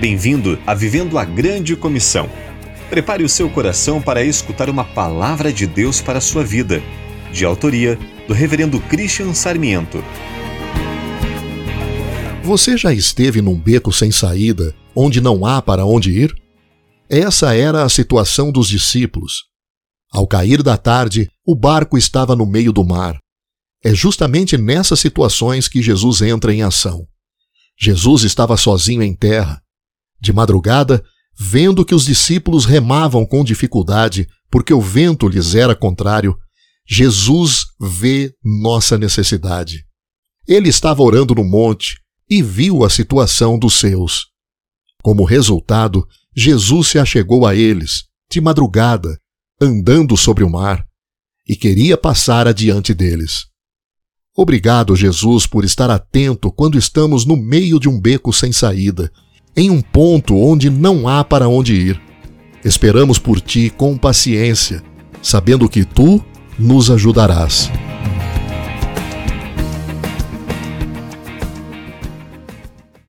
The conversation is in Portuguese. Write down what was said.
Bem-vindo a Vivendo a Grande Comissão. Prepare o seu coração para escutar uma palavra de Deus para a sua vida, de autoria do Reverendo Christian Sarmiento. Você já esteve num beco sem saída, onde não há para onde ir? Essa era a situação dos discípulos. Ao cair da tarde, o barco estava no meio do mar. É justamente nessas situações que Jesus entra em ação. Jesus estava sozinho em terra. De madrugada, vendo que os discípulos remavam com dificuldade porque o vento lhes era contrário, Jesus vê nossa necessidade. Ele estava orando no monte e viu a situação dos seus. Como resultado, Jesus se achegou a eles, de madrugada, andando sobre o mar, e queria passar adiante deles. Obrigado, Jesus, por estar atento quando estamos no meio de um beco sem saída em um ponto onde não há para onde ir. Esperamos por ti com paciência, sabendo que tu nos ajudarás.